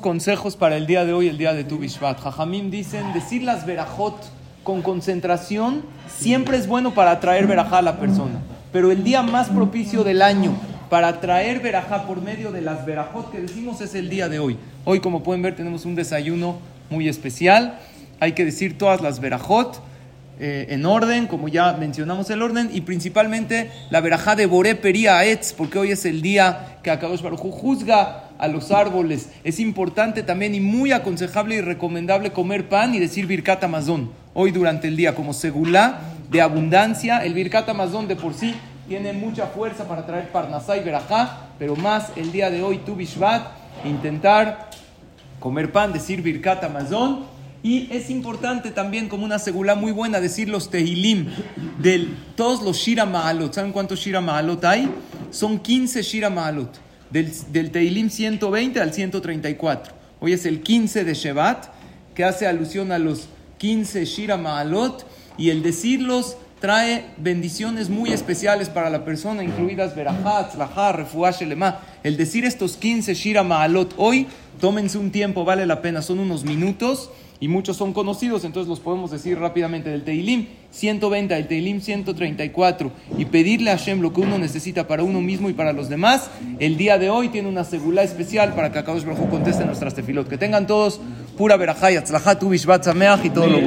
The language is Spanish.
consejos para el día de hoy, el día de Tu Bishvat. Jajamim dicen, decir las verajot con concentración siempre es bueno para atraer verajá a la persona. Pero el día más propicio del año para atraer verajá por medio de las verajot que decimos es el día de hoy. Hoy, como pueden ver, tenemos un desayuno muy especial. Hay que decir todas las verajot. Eh, en orden, como ya mencionamos el orden, y principalmente la verajá de Boré Pería Aetz, porque hoy es el día que Akadosh Baruj juzga a los árboles. Es importante también y muy aconsejable y recomendable comer pan y decir Birkat Amazon hoy durante el día, como segulá de abundancia. El Birkat Amazon de por sí tiene mucha fuerza para traer Parnasá y Verajá, pero más el día de hoy, Tu Bishvat, intentar comer pan, decir Birkat Amazon y es importante también, como una segula muy buena, decir los tehilim de todos los Shira Ma'alot. ¿Saben cuántos Shira Ma'alot hay? Son 15 Shira Ma'alot. Del, del tehilim 120 al 134. Hoy es el 15 de Shevat, que hace alusión a los 15 Shira Ma'alot. Y el decirlos trae bendiciones muy especiales para la persona, incluidas Berahat, Tzlahá, Refuah, Shelema. El decir estos 15 Shira Ma'alot hoy, tómense un tiempo, vale la pena, son unos minutos y muchos son conocidos, entonces los podemos decir rápidamente del Teilim 120, del Teilim 134 y pedirle a Hashem lo que uno necesita para uno mismo y para los demás. El día de hoy tiene una segula especial para que Akadosh Baruj conteste nuestras tefilot. Que tengan todos pura verajá y atzlajá, tu y todo lo